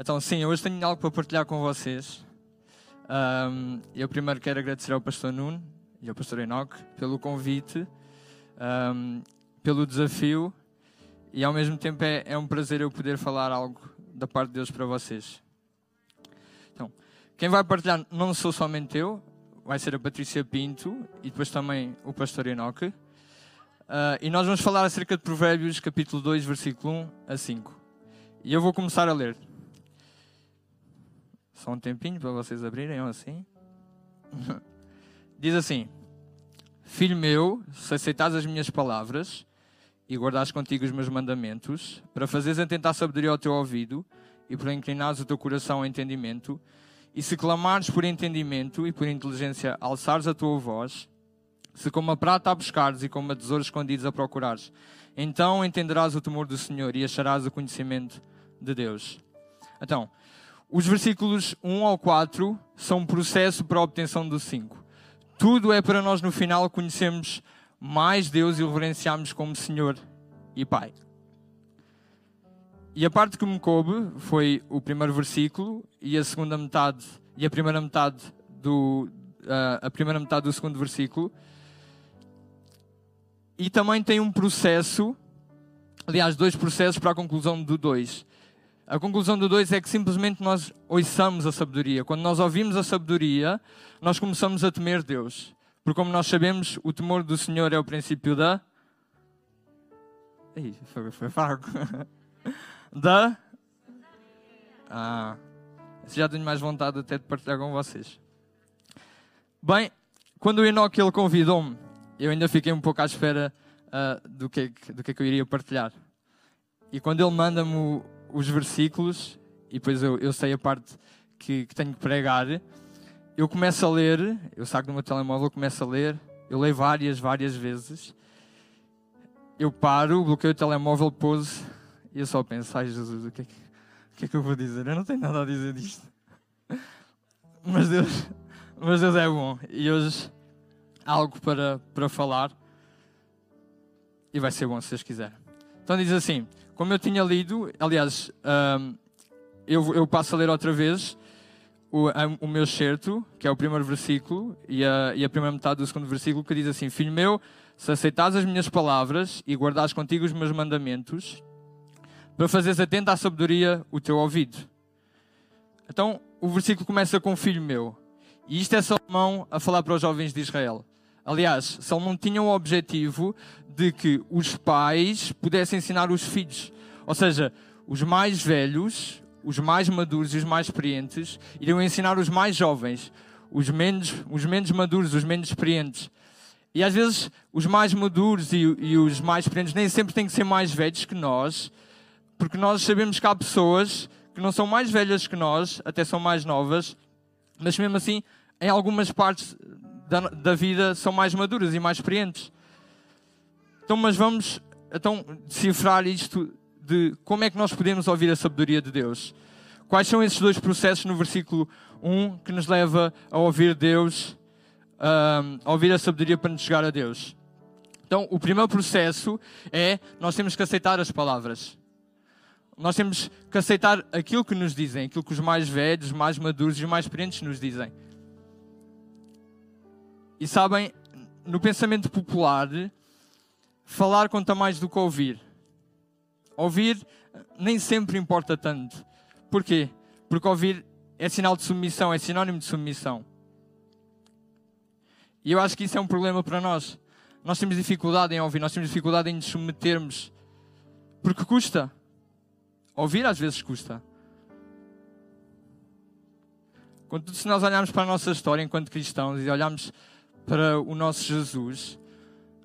Então, sim, hoje tenho algo para partilhar com vocês. Um, eu primeiro quero agradecer ao pastor Nuno e ao pastor Enoque pelo convite, um, pelo desafio e ao mesmo tempo é, é, um prazer eu poder falar algo da parte de Deus para vocês. Então, quem vai partilhar não sou somente eu, vai ser a Patrícia Pinto e depois também o pastor Enoque. Uh, e nós vamos falar acerca de Provérbios, capítulo 2, versículo 1 a 5. E eu vou começar a ler. Só um tempinho para vocês abrirem, assim. Diz assim: Filho meu, se aceitares as minhas palavras e guardares contigo os meus mandamentos, para fazeres atentar sabedoria ao teu ouvido e para inclinares o teu coração ao entendimento, e se clamares por entendimento e por inteligência alçares a tua voz, se como a prata a buscares e como a tesouros escondidos a procurares, então entenderás o temor do Senhor e acharás o conhecimento de Deus. Então, os versículos 1 ao 4 são um processo para a obtenção do 5. Tudo é para nós no final conhecermos mais Deus e o reverenciarmos como Senhor e Pai. E a parte que me coube foi o primeiro versículo e a segunda metade e a primeira metade do uh, a primeira metade do segundo versículo. E também tem um processo, aliás, dois processos para a conclusão do 2. A conclusão do 2 é que simplesmente nós ouçamos a sabedoria. Quando nós ouvimos a sabedoria, nós começamos a temer Deus. Porque, como nós sabemos, o temor do Senhor é o princípio da. Ih, foi, foi fraco. da. Ah, já tenho mais vontade até de partilhar com vocês. Bem, quando o Enoque ele convidou-me, eu ainda fiquei um pouco à espera uh, do, que, do que, é que eu iria partilhar. E quando ele manda-me os versículos, e depois eu, eu sei a parte que, que, tenho que pregar, eu começo a ler, eu saco do meu telemóvel, começo a ler, eu leio várias, várias vezes. Eu paro, bloqueio o telemóvel, pose, e eu só penso, ai Jesus, o que, é que, o que é que eu vou dizer? Eu não tenho nada a dizer disto. Mas Deus, mas Deus é bom. E hoje há algo para, para falar. E vai ser bom se vocês quiserem. Então diz assim: como eu tinha lido, aliás, um, eu, eu, passo a ler outra vez o, o meu certo, que é o primeiro versículo, e a, e a, primeira metade do segundo versículo, que diz assim: Filho meu, se aceitares as minhas palavras e guardares contigo os meus mandamentos, para fazeres atento à sabedoria o teu ouvido. Então, o versículo começa com filho meu. E isto é Salomão a falar para os jovens de Israel. Aliás, Salomão tinha o objetivo de que os pais pudessem ensinar os filhos. Ou seja, os mais velhos, os mais maduros e os mais experientes iriam ensinar os mais jovens, os menos, os menos maduros, os menos experientes. E às vezes os mais maduros e, e os mais experientes nem sempre têm que ser mais velhos que nós, porque nós sabemos que há pessoas que não são mais velhas que nós, até são mais novas, mas mesmo assim, em algumas partes da, da vida são mais maduras e mais experientes. Então, mas vamos então decifrar isto de como é que nós podemos ouvir a sabedoria de Deus. Quais são esses dois processos no versículo 1 que nos leva a ouvir Deus, a ouvir a sabedoria para nos chegar a Deus? Então, o primeiro processo é nós temos que aceitar as palavras. Nós temos que aceitar aquilo que nos dizem, aquilo que os mais velhos, os mais maduros e os mais experientes nos dizem. E sabem, no pensamento popular, falar conta mais do que ouvir. Ouvir nem sempre importa tanto. Porquê? Porque ouvir é sinal de submissão, é sinónimo de submissão. E eu acho que isso é um problema para nós. Nós temos dificuldade em ouvir, nós temos dificuldade em nos submetermos. Porque custa. Ouvir às vezes custa. Contudo, se nós olharmos para a nossa história enquanto cristãos e olharmos para o nosso Jesus,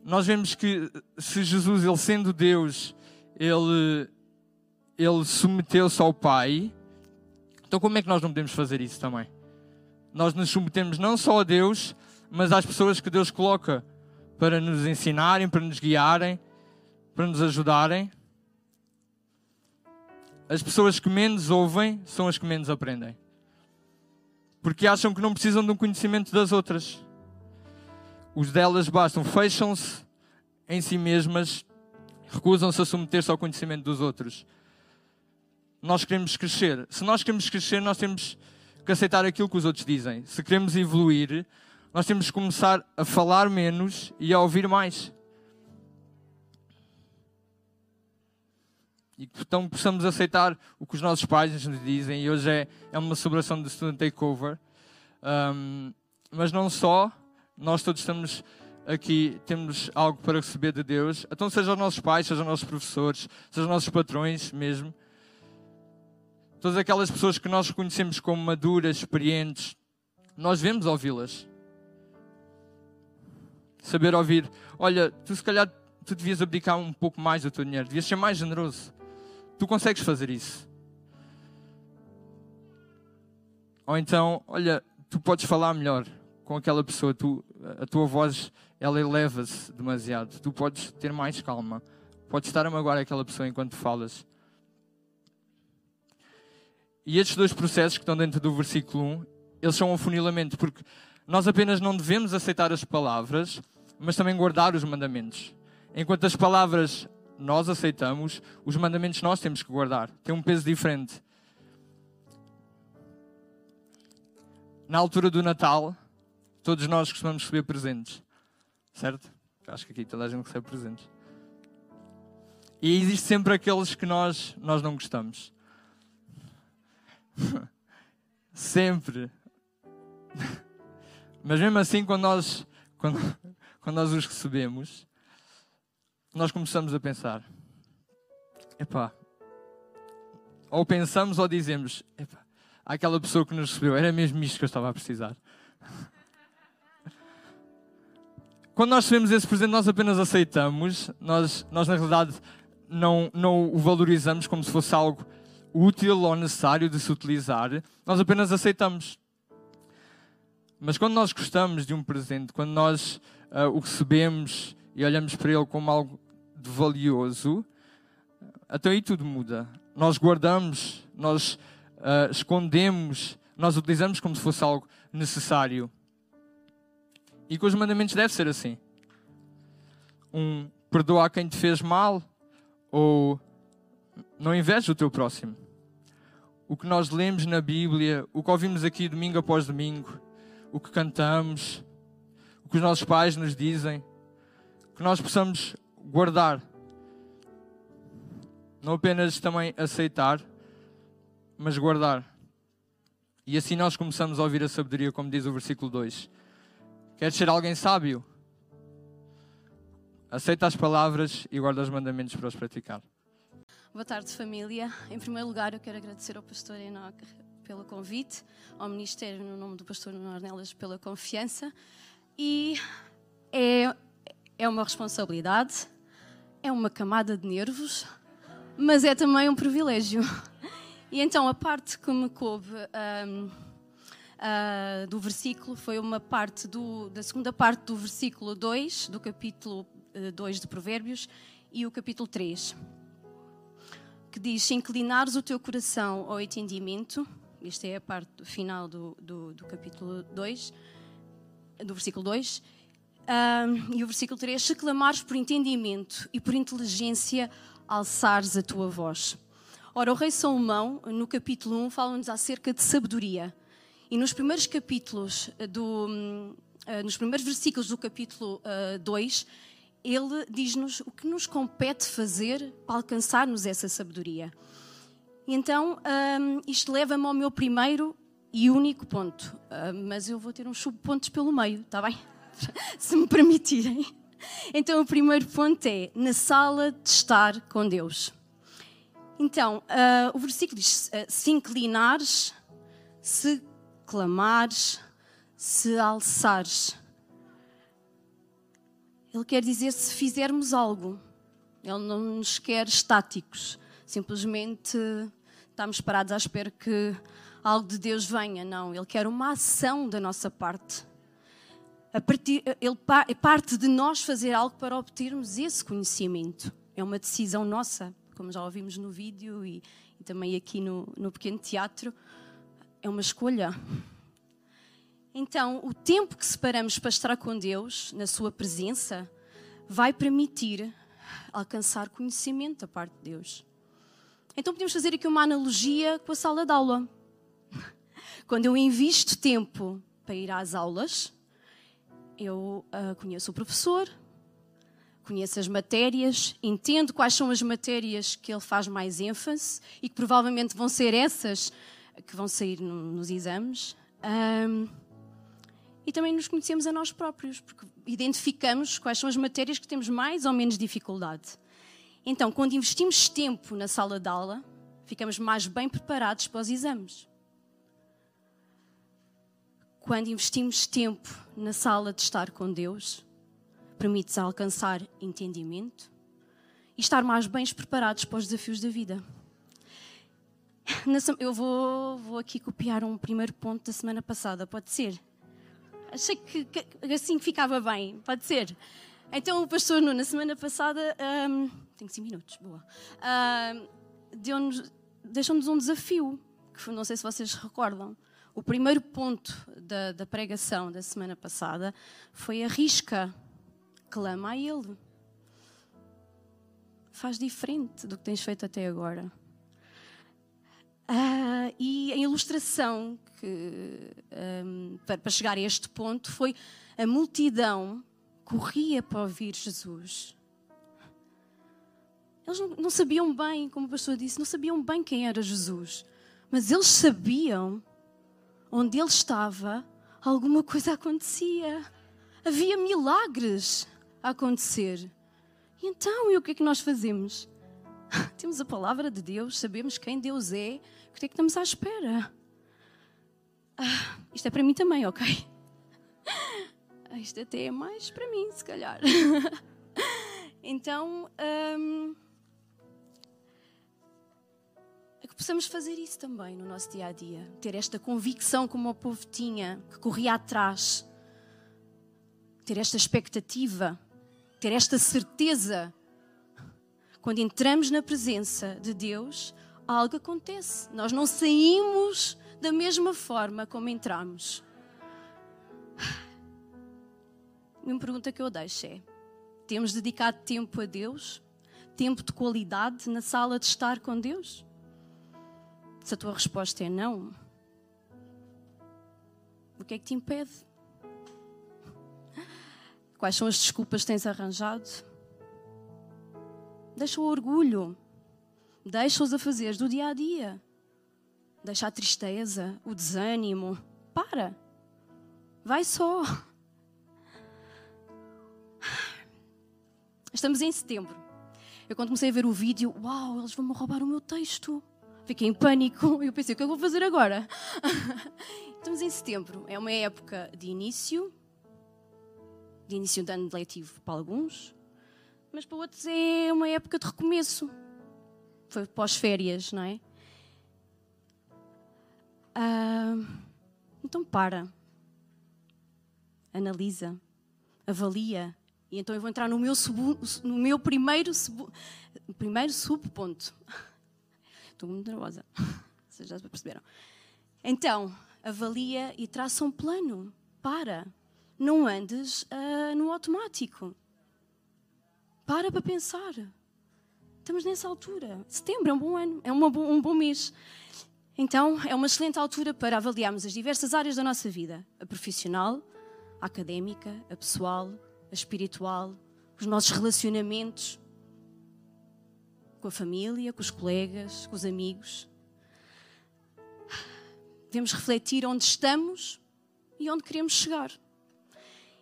nós vemos que se Jesus, ele sendo Deus, ele, ele submeteu-se ao Pai, então como é que nós não podemos fazer isso também? Nós nos submetemos não só a Deus, mas às pessoas que Deus coloca para nos ensinarem, para nos guiarem, para nos ajudarem. As pessoas que menos ouvem são as que menos aprendem. Porque acham que não precisam de um conhecimento das outras os delas bastam, fecham-se em si mesmas, recusam-se a submeter-se ao conhecimento dos outros. nós queremos crescer. Se nós queremos crescer, nós temos que aceitar aquilo que os outros dizem. Se queremos evoluir, nós temos que começar a falar menos e a ouvir mais. E então possamos aceitar o que os nossos pais nos dizem. E hoje é, é uma celebração de Student Takeover. Um, mas não só, nós todos estamos aqui, temos algo para receber de Deus. Então, seja os nossos pais, seja os nossos professores, seja os nossos patrões mesmo. Todas aquelas pessoas que nós reconhecemos como maduras, experientes, nós vemos ouvi-las. Saber ouvir, olha, tu se calhar tu devias abdicar um pouco mais do teu dinheiro, devias ser mais generoso. Tu consegues fazer isso. Ou então, olha, tu podes falar melhor com aquela pessoa, tu, a tua voz ela eleva-se demasiado. Tu podes ter mais calma. Podes estar a magoar aquela pessoa enquanto falas. E estes dois processos que estão dentro do versículo 1, eles são um funilamento, porque nós apenas não devemos aceitar as palavras, mas também guardar os mandamentos. Enquanto as palavras nós aceitamos, os mandamentos nós temos que guardar. Tem um peso diferente. Na altura do Natal, todos nós costumamos receber presentes. Certo? Acho que aqui toda a gente recebe presentes. E existe sempre aqueles que nós, nós não gostamos. Sempre. Mas mesmo assim, quando nós, quando, quando nós os recebemos, nós começamos a pensar: epá, ou pensamos ou dizemos: epá, aquela pessoa que nos recebeu, era mesmo isto que eu estava a precisar. Quando nós recebemos esse presente, nós apenas aceitamos, nós, nós na realidade não, não o valorizamos como se fosse algo útil ou necessário de se utilizar, nós apenas aceitamos. Mas quando nós gostamos de um presente, quando nós uh, o recebemos e olhamos para ele como algo de valioso, até aí tudo muda. Nós guardamos, nós uh, escondemos, nós utilizamos como se fosse algo necessário. E com os mandamentos deve ser assim. Um, perdoa quem te fez mal, ou não inveja o teu próximo o que nós lemos na Bíblia, o que ouvimos aqui domingo após domingo, o que cantamos, o que os nossos pais nos dizem, que nós possamos guardar, não apenas também aceitar, mas guardar. E assim nós começamos a ouvir a sabedoria, como diz o versículo 2. Queres ser alguém sábio? Aceita as palavras e guarda os mandamentos para os praticar. Boa tarde, família. Em primeiro lugar, eu quero agradecer ao pastor Enoch pelo convite, ao Ministério, no nome do pastor Nuno Ornelas, pela confiança. E é, é uma responsabilidade, é uma camada de nervos, mas é também um privilégio. E então, a parte que me coube um, uh, ah, do versículo foi uma parte do, da segunda parte do versículo 2, do capítulo 2 uh, de Provérbios, e o capítulo 3 que diz: Se inclinares o teu coração ao entendimento, esta é a parte final do, do, do capítulo 2, do versículo 2, um, e o versículo 3: Se clamares por entendimento e por inteligência, alçares a tua voz. Ora, o rei Salomão, no capítulo 1, fala-nos acerca de sabedoria. E nos primeiros capítulos do. Uh, nos primeiros versículos do capítulo uh, 2, ele diz-nos o que nos compete fazer para alcançarmos essa sabedoria. Então, um, isto leva-me ao meu primeiro e único ponto, uh, mas eu vou ter uns subpontos pelo meio, está bem? Se me permitirem. Então, o primeiro ponto é na sala de estar com Deus. Então, uh, o versículo diz: se inclinares, se clamares, se alçares. Ele quer dizer se fizermos algo. Ele não nos quer estáticos, simplesmente estamos parados à espera que algo de Deus venha. Não, Ele quer uma ação da nossa parte. Partir, ele parte de nós fazer algo para obtermos esse conhecimento. É uma decisão nossa, como já ouvimos no vídeo e, e também aqui no, no pequeno teatro. É uma escolha. Então, o tempo que separamos para estar com Deus, na Sua presença, vai permitir alcançar conhecimento da parte de Deus. Então podemos fazer aqui uma analogia com a sala de aula. Quando eu invisto tempo para ir às aulas, eu uh, conheço o professor, conheço as matérias, entendo quais são as matérias que ele faz mais ênfase e que provavelmente vão ser essas que vão sair no, nos exames. Um, e também nos conhecemos a nós próprios, porque identificamos quais são as matérias que temos mais ou menos dificuldade. Então, quando investimos tempo na sala de aula, ficamos mais bem preparados para os exames. Quando investimos tempo na sala de estar com Deus, permite-nos alcançar entendimento e estar mais bem preparados para os desafios da vida. Eu vou, vou aqui copiar um primeiro ponto da semana passada, pode ser? Achei que, que assim ficava bem, pode ser? Então o pastor Nuno, na semana passada, um, tenho 5 minutos, boa, um, deixou-nos um desafio, que não sei se vocês recordam. O primeiro ponto da, da pregação da semana passada foi arrisca clama a Ele. Faz diferente do que tens feito até agora. Uh, e a ilustração que, um, para, para chegar a este ponto foi a multidão corria para ouvir Jesus. Eles não, não, sabiam bem, como o pastor disse, não sabiam bem quem era Jesus. Mas eles sabiam onde ele estava, alguma coisa acontecia. Havia milagres a acontecer. E então, e o que é que nós fazemos? Temos a palavra de Deus, sabemos quem Deus é, o que é que estamos à espera? Ah, isto é para mim também, ok? Ah, isto até é mais para mim, se calhar. então, hum, é que possamos fazer isso também no nosso dia a dia. Ter esta convicção como o povo tinha, que corria atrás. Ter esta expectativa ter esta certeza. Quando entramos na presença de Deus, algo acontece. Nós não saímos da mesma forma como entramos. Uma pergunta que eu deixo é: temos dedicado tempo a Deus? Tempo de qualidade na sala de estar com Deus? Se a tua resposta é não, o que é que te impede? Quais são as desculpas que tens arranjado? Deixa o orgulho. Deixa-os a fazer do dia a dia. Deixa a tristeza, o desânimo. Para. Vai só. Estamos em setembro. Eu quando comecei a ver o vídeo, uau, eles vão me roubar o meu texto. Fiquei em pânico. Eu pensei, o é que eu vou fazer agora? Estamos em setembro. É uma época de início de início de ano letivo para alguns, mas para outros é uma época de recomeço. Foi pós-férias, não é? Ah, então para, analisa, avalia. E então eu vou entrar no meu, no meu primeiro, sub, primeiro subponto. Estou muito nervosa. Vocês já perceberam. Então, avalia e traça um plano. Para não andes uh, no automático. Para para pensar. Estamos nessa altura. Setembro é um bom ano, é um bom mês. Então, é uma excelente altura para avaliarmos as diversas áreas da nossa vida: a profissional, a académica, a pessoal, a espiritual, os nossos relacionamentos com a família, com os colegas, com os amigos. Devemos refletir onde estamos e onde queremos chegar.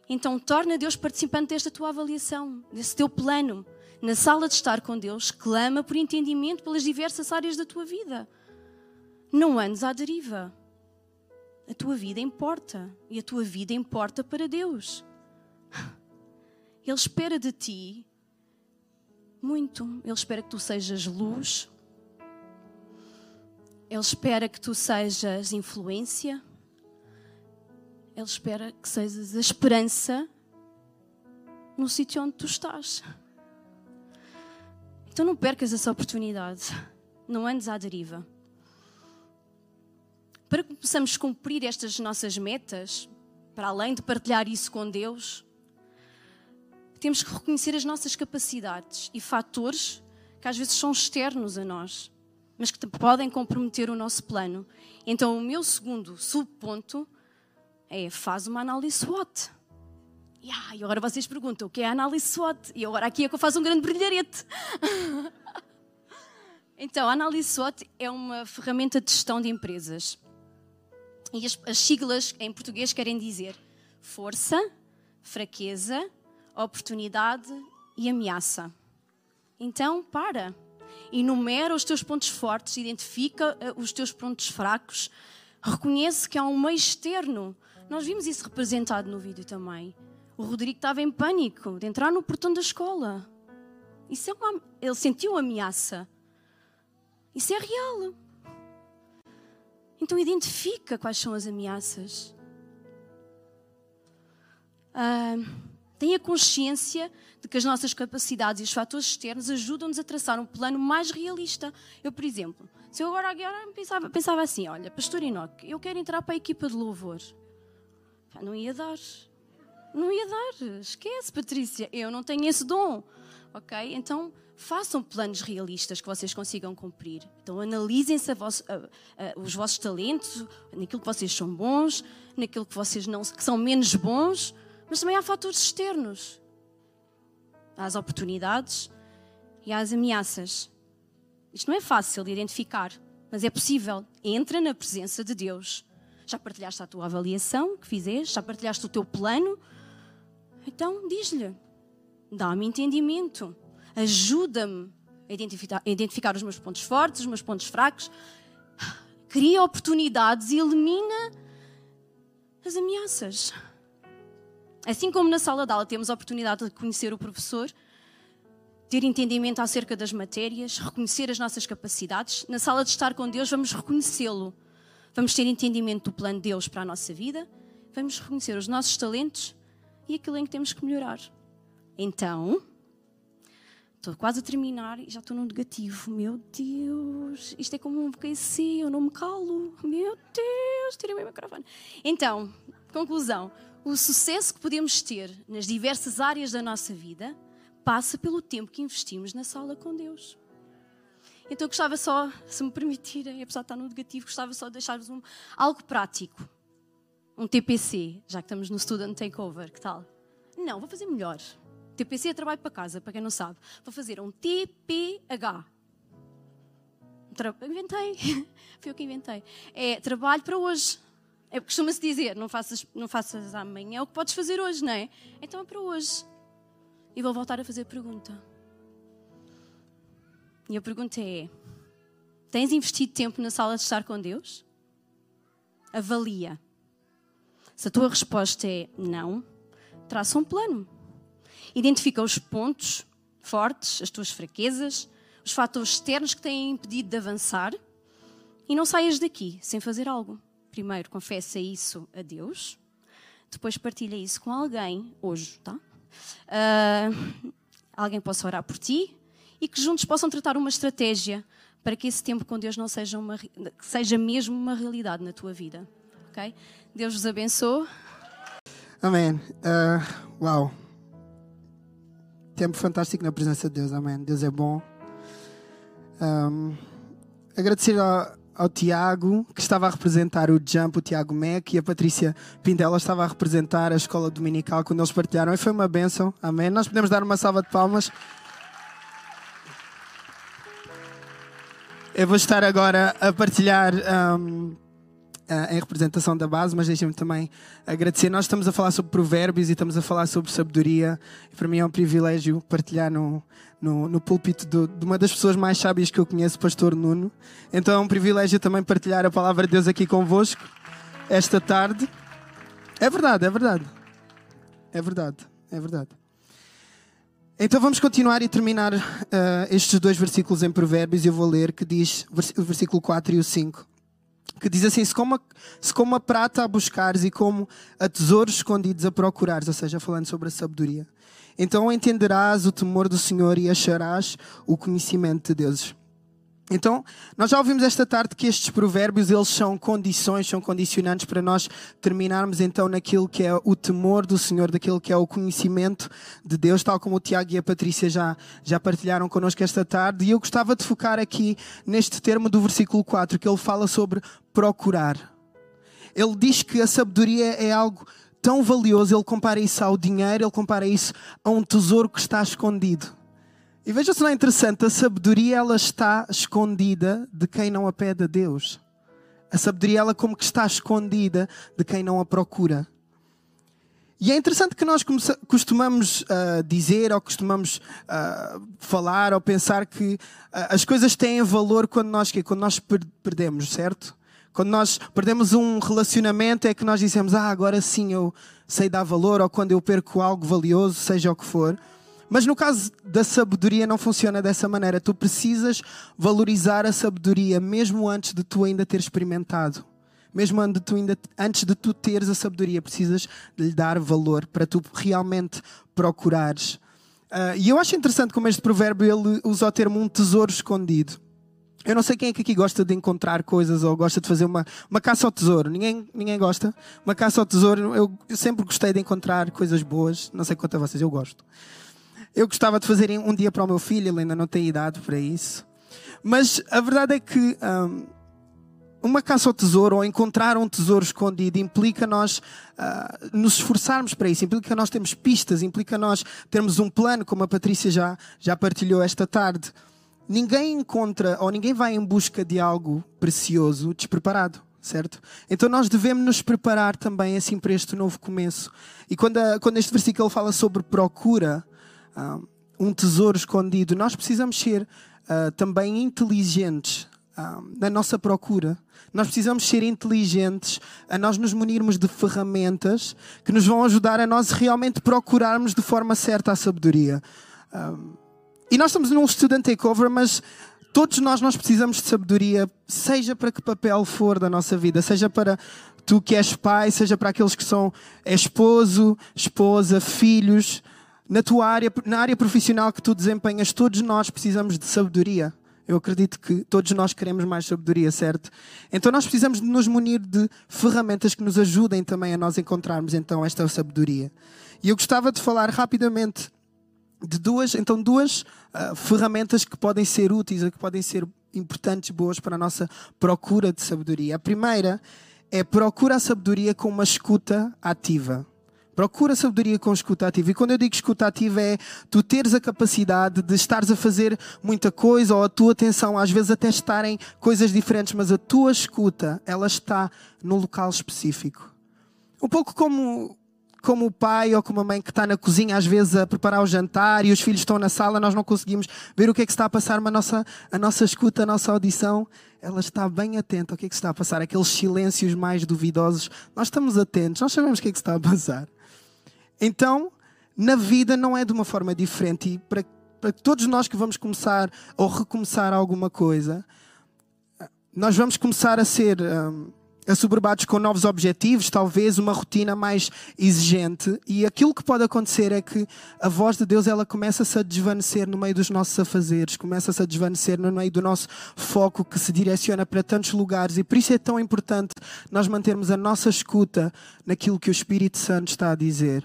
Então torna Deus participante desta tua avaliação, desse teu plano. Na sala de estar com Deus, clama por entendimento pelas diversas áreas da tua vida. Não andes à deriva. A tua vida importa e a tua vida importa para Deus. Ele espera de ti muito. Ele espera que tu sejas luz. Ele espera que tu sejas influência. Ele espera que sejas a esperança no sítio onde tu estás. Então não percas essa oportunidade. Não andes à deriva. Para que possamos cumprir estas nossas metas, para além de partilhar isso com Deus, temos que reconhecer as nossas capacidades e fatores que às vezes são externos a nós. mas que podem comprometer o nosso plano. Então, o meu segundo subponto é faz uma análise SWOT. Yeah, e agora vocês perguntam o que é a análise SWOT? E agora aqui é que eu faço um grande brilharete. então, a análise SWOT é uma ferramenta de gestão de empresas. E as, as siglas em português querem dizer força, fraqueza, oportunidade e ameaça. Então, para. Enumera os teus pontos fortes, identifica eh, os teus pontos fracos, reconhece que há um meio externo. Nós vimos isso representado no vídeo também. O Rodrigo estava em pânico de entrar no portão da escola. Isso é uma, ele sentiu ameaça. Isso é real. Então identifica quais são as ameaças. Ah, tenha consciência de que as nossas capacidades e os fatores externos ajudam-nos a traçar um plano mais realista. Eu, por exemplo, se eu agora, agora pensava, pensava assim: olha, Pastor Enoque, eu quero entrar para a equipa de louvor. Não ia dar. Não ia dar. Esquece, Patrícia. Eu não tenho esse dom. Ok? Então, façam planos realistas que vocês consigam cumprir. Então, analisem-se os vossos talentos, naquilo que vocês são bons, naquilo que vocês não, que são menos bons, mas também há fatores externos. Há as oportunidades e há as ameaças. Isto não é fácil de identificar, mas é possível. Entra na presença de Deus. Já partilhaste a tua avaliação que fizeste? Já partilhaste o teu plano? Então diz-lhe: dá-me entendimento, ajuda-me a identificar, a identificar os meus pontos fortes, os meus pontos fracos, cria oportunidades e elimina as ameaças. Assim como na sala de aula temos a oportunidade de conhecer o professor, ter entendimento acerca das matérias, reconhecer as nossas capacidades, na sala de estar com Deus vamos reconhecê-lo. Vamos ter entendimento do plano de Deus para a nossa vida, vamos reconhecer os nossos talentos e aquilo em que temos que melhorar. Então, estou quase a terminar e já estou no negativo. Meu Deus, isto é como um BKC, eu não me calo. Meu Deus, tirei o meu microfone. Então, conclusão: o sucesso que podemos ter nas diversas áreas da nossa vida passa pelo tempo que investimos na sala com Deus. Então, eu gostava só, se me permitirem, apesar de estar no negativo, gostava só de deixar-vos um, algo prático um TPC, já que estamos no Student Takeover, que tal? Não, vou fazer melhor. TPC é trabalho para casa, para quem não sabe. Vou fazer um TPH. Tra... Inventei. Foi eu que inventei. É trabalho para hoje. É costuma-se dizer, não faças, não faças amanhã, é o que podes fazer hoje, não é? Então é para hoje. E vou voltar a fazer a pergunta. E a pergunta é: tens investido tempo na sala de estar com Deus? Avalia. Se a tua resposta é não, traça um plano. Identifica os pontos fortes, as tuas fraquezas, os fatores externos que têm impedido de avançar e não saias daqui sem fazer algo. Primeiro, confessa isso a Deus, depois partilha isso com alguém, hoje, tá? Uh, alguém possa orar por ti e que juntos possam tratar uma estratégia para que esse tempo com Deus não seja, uma, seja mesmo uma realidade na tua vida. ok? Deus vos abençoe. Amém. Uh, uau. Tempo fantástico na presença de Deus. Amém. Deus é bom. Um, agradecer ao, ao, Tiago, que estava a representar o Jump, o Tiago Mac, e a Patrícia Pintela estava a representar a escola dominical quando eles partilharam. E foi uma bênção. Amém. Nós podemos dar uma salva de palmas. Eu vou estar agora a partilhar. Um, em representação da base, mas deixem-me também agradecer. Nós estamos a falar sobre provérbios e estamos a falar sobre sabedoria. E para mim é um privilégio partilhar no, no, no púlpito do, de uma das pessoas mais sábias que eu conheço, pastor Nuno. Então é um privilégio também partilhar a palavra de Deus aqui convosco esta tarde. É verdade, é verdade. É verdade, é verdade. Então vamos continuar e terminar uh, estes dois versículos em Provérbios. Eu vou ler que diz o versículo 4 e o 5 que diz assim: se como, a, se como a prata a buscares e como a tesouros escondidos a procurares, ou seja, falando sobre a sabedoria, então entenderás o temor do Senhor e acharás o conhecimento de Deus. Então, nós já ouvimos esta tarde que estes provérbios, eles são condições, são condicionantes para nós terminarmos então naquilo que é o temor do Senhor, daquilo que é o conhecimento de Deus, tal como o Tiago e a Patrícia já, já partilharam connosco esta tarde. E eu gostava de focar aqui neste termo do versículo 4, que ele fala sobre procurar. Ele diz que a sabedoria é algo tão valioso, ele compara isso ao dinheiro, ele compara isso a um tesouro que está escondido. E veja se não é interessante, a sabedoria ela está escondida de quem não a pede a Deus. A sabedoria ela como que está escondida de quem não a procura. E é interessante que nós costumamos uh, dizer ou costumamos uh, falar ou pensar que uh, as coisas têm valor quando nós, quando nós perdemos, certo? Quando nós perdemos um relacionamento é que nós dizemos, ah, agora sim eu sei dar valor, ou quando eu perco algo valioso, seja o que for. Mas no caso da sabedoria não funciona dessa maneira. Tu precisas valorizar a sabedoria mesmo antes de tu ainda ter experimentado. Mesmo antes de tu, ainda, antes de tu teres a sabedoria, precisas de lhe dar valor para tu realmente procurares. Uh, e eu acho interessante como este provérbio ele usa o termo um tesouro escondido. Eu não sei quem é que aqui gosta de encontrar coisas ou gosta de fazer uma, uma caça ao tesouro. Ninguém, ninguém gosta? Uma caça ao tesouro, eu, eu sempre gostei de encontrar coisas boas. Não sei quanto a vocês, eu gosto. Eu gostava de fazer um dia para o meu filho, ele ainda não tem idade para isso. Mas a verdade é que um, uma caça ao tesouro ou encontrar um tesouro escondido implica nós uh, nos esforçarmos para isso, implica nós termos pistas, implica nós termos um plano, como a Patrícia já, já partilhou esta tarde. Ninguém encontra ou ninguém vai em busca de algo precioso despreparado certo? Então nós devemos nos preparar também assim para este novo começo. E quando, a, quando este versículo fala sobre procura, um tesouro escondido. Nós precisamos ser uh, também inteligentes uh, na nossa procura. Nós precisamos ser inteligentes a nós nos munirmos de ferramentas que nos vão ajudar a nós realmente procurarmos de forma certa a sabedoria. e nós estamos num student takeover, mas todos nós nós precisamos de sabedoria, seja para que papel for da nossa vida, seja para tu que és pai, seja para aqueles que são esposo, esposa, filhos na tua área, na área profissional que tu desempenhas, todos nós precisamos de sabedoria. Eu acredito que todos nós queremos mais sabedoria, certo? Então nós precisamos de nos munir de ferramentas que nos ajudem também a nós encontrarmos então esta sabedoria. E eu gostava de falar rapidamente de duas, então duas uh, ferramentas que podem ser úteis, que podem ser importantes, boas para a nossa procura de sabedoria. A primeira é procura a sabedoria com uma escuta ativa. Procura sabedoria com escuta ativa. E quando eu digo escuta ativa é tu teres a capacidade de estares a fazer muita coisa ou a tua atenção às vezes até estarem coisas diferentes, mas a tua escuta, ela está num local específico. Um pouco como como o pai ou como a mãe que está na cozinha às vezes a preparar o jantar e os filhos estão na sala, nós não conseguimos ver o que é que está a passar, mas a nossa, a nossa escuta, a nossa audição, ela está bem atenta ao que é que está a passar, aqueles silêncios mais duvidosos, nós estamos atentos, nós sabemos o que é que está a passar. Então, na vida não é de uma forma diferente. E para, para todos nós que vamos começar ou recomeçar alguma coisa, nós vamos começar a ser um, assoberbados com novos objetivos, talvez uma rotina mais exigente. E aquilo que pode acontecer é que a voz de Deus ela começa-se a desvanecer no meio dos nossos afazeres, começa-se a desvanecer no meio do nosso foco que se direciona para tantos lugares. E por isso é tão importante nós mantermos a nossa escuta naquilo que o Espírito Santo está a dizer.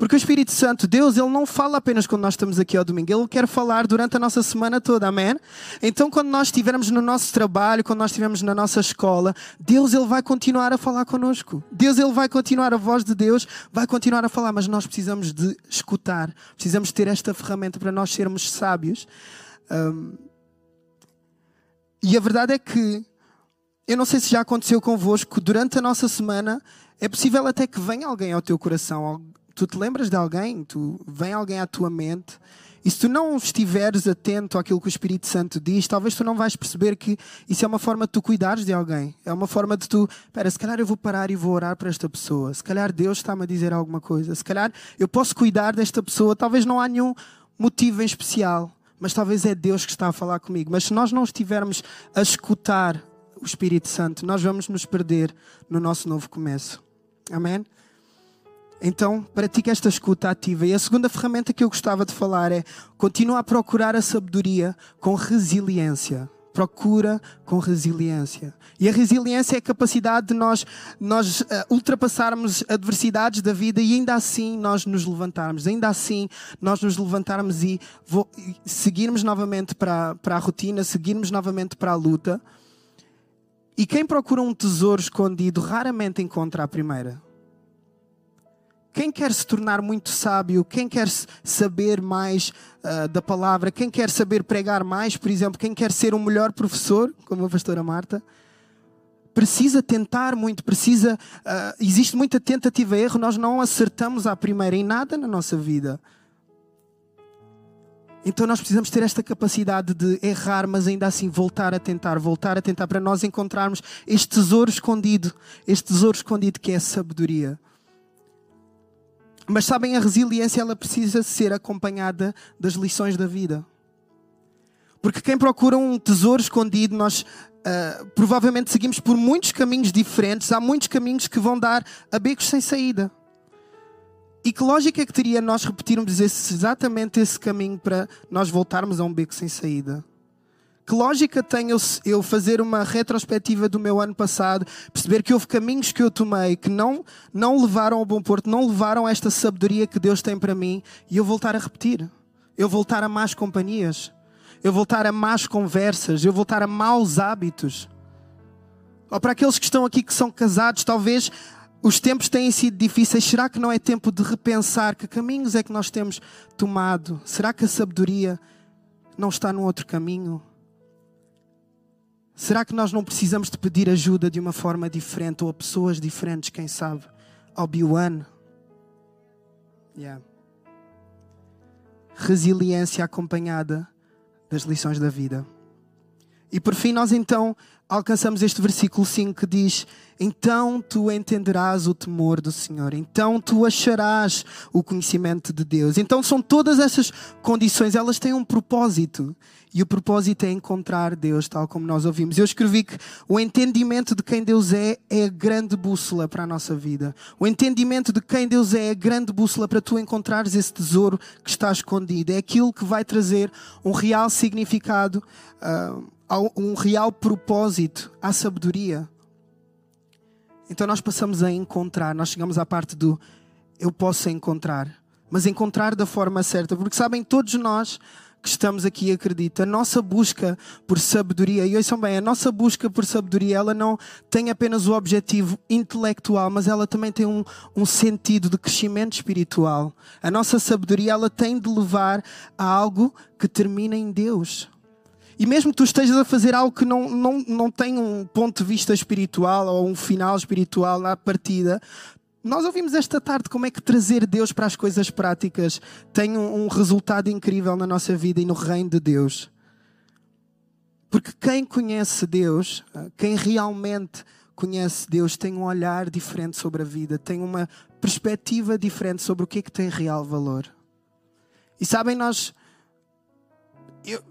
Porque o Espírito Santo, Deus, Ele não fala apenas quando nós estamos aqui ao domingo, Ele quer falar durante a nossa semana toda, amém? Então, quando nós estivermos no nosso trabalho, quando nós estivermos na nossa escola, Deus, Ele vai continuar a falar conosco. Deus, Ele vai continuar, a voz de Deus vai continuar a falar, mas nós precisamos de escutar, precisamos ter esta ferramenta para nós sermos sábios. Um, e a verdade é que, eu não sei se já aconteceu convosco, durante a nossa semana, é possível até que venha alguém ao teu coração, tu te lembras de alguém, tu vem alguém à tua mente, e se tu não estiveres atento àquilo que o Espírito Santo diz, talvez tu não vais perceber que isso é uma forma de tu cuidares de alguém. É uma forma de tu, espera, se calhar eu vou parar e vou orar para esta pessoa. Se calhar Deus está-me a dizer alguma coisa. Se calhar eu posso cuidar desta pessoa. Talvez não há nenhum motivo em especial, mas talvez é Deus que está a falar comigo. Mas se nós não estivermos a escutar o Espírito Santo, nós vamos nos perder no nosso novo começo. Amém? Então, pratique esta escuta ativa. E a segunda ferramenta que eu gostava de falar é continua a procurar a sabedoria com resiliência. Procura com resiliência. E a resiliência é a capacidade de nós, nós uh, ultrapassarmos adversidades da vida e ainda assim nós nos levantarmos. Ainda assim nós nos levantarmos e, e seguirmos novamente para, para a rotina, seguirmos novamente para a luta. E quem procura um tesouro escondido raramente encontra a primeira. Quem quer se tornar muito sábio, quem quer saber mais uh, da palavra, quem quer saber pregar mais, por exemplo, quem quer ser um melhor professor, como a pastora Marta, precisa tentar muito, precisa. Uh, existe muita tentativa e erro, nós não acertamos à primeira em nada na nossa vida. Então nós precisamos ter esta capacidade de errar, mas ainda assim voltar a tentar, voltar a tentar, para nós encontrarmos este tesouro escondido, este tesouro escondido que é a sabedoria. Mas sabem, a resiliência ela precisa ser acompanhada das lições da vida. Porque quem procura um tesouro escondido, nós uh, provavelmente seguimos por muitos caminhos diferentes, há muitos caminhos que vão dar a becos sem saída. E que lógica é que teria nós repetirmos esse, exatamente esse caminho para nós voltarmos a um beco sem saída? Que lógica tem eu, eu fazer uma retrospectiva do meu ano passado, perceber que houve caminhos que eu tomei que não, não levaram ao bom porto, não levaram a esta sabedoria que Deus tem para mim e eu voltar a repetir? Eu voltar a más companhias? Eu voltar a más conversas? Eu voltar a maus hábitos? Ou para aqueles que estão aqui que são casados, talvez os tempos têm sido difíceis. Será que não é tempo de repensar que caminhos é que nós temos tomado? Será que a sabedoria não está num outro caminho? Será que nós não precisamos de pedir ajuda de uma forma diferente ou a pessoas diferentes, quem sabe? Ao Biwan? Yeah. Resiliência acompanhada das lições da vida. E por fim, nós então alcançamos este versículo 5 que diz: Então tu entenderás o temor do Senhor, então tu acharás o conhecimento de Deus. Então são todas essas condições, elas têm um propósito. E o propósito é encontrar Deus, tal como nós ouvimos. Eu escrevi que o entendimento de quem Deus é é a grande bússola para a nossa vida. O entendimento de quem Deus é é a grande bússola para tu encontrares esse tesouro que está escondido. É aquilo que vai trazer um real significado, uh, um real propósito à sabedoria. Então nós passamos a encontrar, nós chegamos à parte do eu posso encontrar, mas encontrar da forma certa, porque sabem, todos nós que estamos aqui acredita. A nossa busca por sabedoria, e ouçam bem, a nossa busca por sabedoria, ela não tem apenas o objetivo intelectual, mas ela também tem um, um sentido de crescimento espiritual. A nossa sabedoria, ela tem de levar a algo que termina em Deus. E mesmo que tu estejas a fazer algo que não, não, não tem um ponto de vista espiritual ou um final espiritual na partida, nós ouvimos esta tarde como é que trazer Deus para as coisas práticas tem um, um resultado incrível na nossa vida e no reino de Deus. Porque quem conhece Deus, quem realmente conhece Deus, tem um olhar diferente sobre a vida, tem uma perspectiva diferente sobre o que é que tem real valor. E sabem, nós. Eu,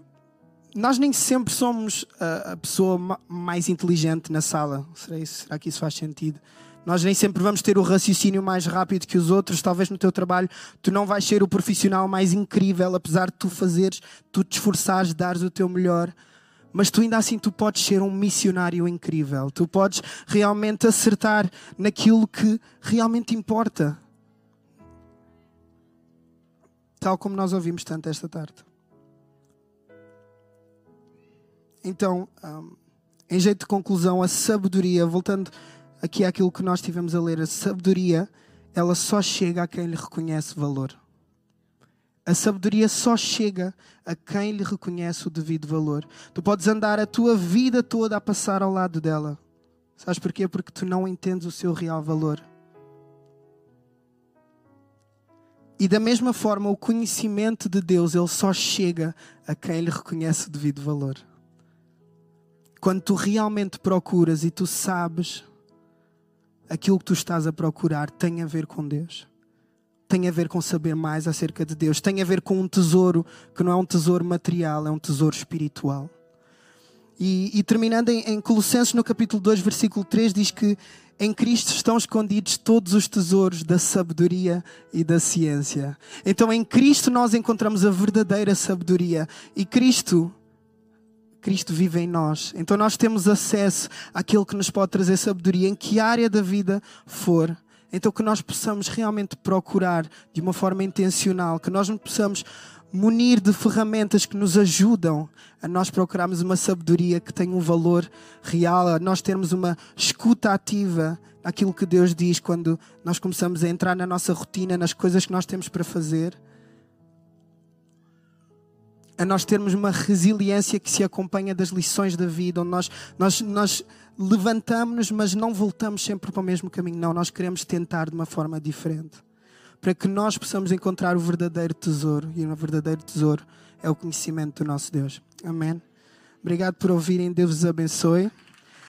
nós nem sempre somos a, a pessoa mais inteligente na sala. Será, isso, será que isso faz sentido? Nós nem sempre vamos ter o raciocínio mais rápido que os outros. Talvez no teu trabalho tu não vais ser o profissional mais incrível, apesar de tu fazeres, tu te esforçares, dares o teu melhor. Mas tu ainda assim tu podes ser um missionário incrível. Tu podes realmente acertar naquilo que realmente importa. Tal como nós ouvimos tanto esta tarde. Então, um, em jeito de conclusão, a sabedoria, voltando aqui aquilo que nós tivemos a ler. A sabedoria, ela só chega a quem lhe reconhece valor. A sabedoria só chega a quem lhe reconhece o devido valor. Tu podes andar a tua vida toda a passar ao lado dela. Sabes porquê? Porque tu não entendes o seu real valor. E da mesma forma, o conhecimento de Deus, ele só chega a quem lhe reconhece o devido valor. Quando tu realmente procuras e tu sabes aquilo que tu estás a procurar tem a ver com Deus. Tem a ver com saber mais acerca de Deus. Tem a ver com um tesouro que não é um tesouro material, é um tesouro espiritual. E, e terminando em, em Colossenses, no capítulo 2, versículo 3, diz que em Cristo estão escondidos todos os tesouros da sabedoria e da ciência. Então, em Cristo, nós encontramos a verdadeira sabedoria. E Cristo Cristo vive em nós. Então nós temos acesso àquilo que nos pode trazer sabedoria em que área da vida for. Então que nós possamos realmente procurar de uma forma intencional, que nós possamos munir de ferramentas que nos ajudam a nós procurarmos uma sabedoria que tenha um valor real, a nós termos uma escuta ativa naquilo que Deus diz quando nós começamos a entrar na nossa rotina, nas coisas que nós temos para fazer. A nós termos uma resiliência que se acompanha das lições da vida, onde nós, nós, nós levantamos-nos, mas não voltamos sempre para o mesmo caminho. Não, nós queremos tentar de uma forma diferente para que nós possamos encontrar o verdadeiro tesouro. E o verdadeiro tesouro é o conhecimento do nosso Deus. Amém. Obrigado por ouvirem. Deus vos abençoe.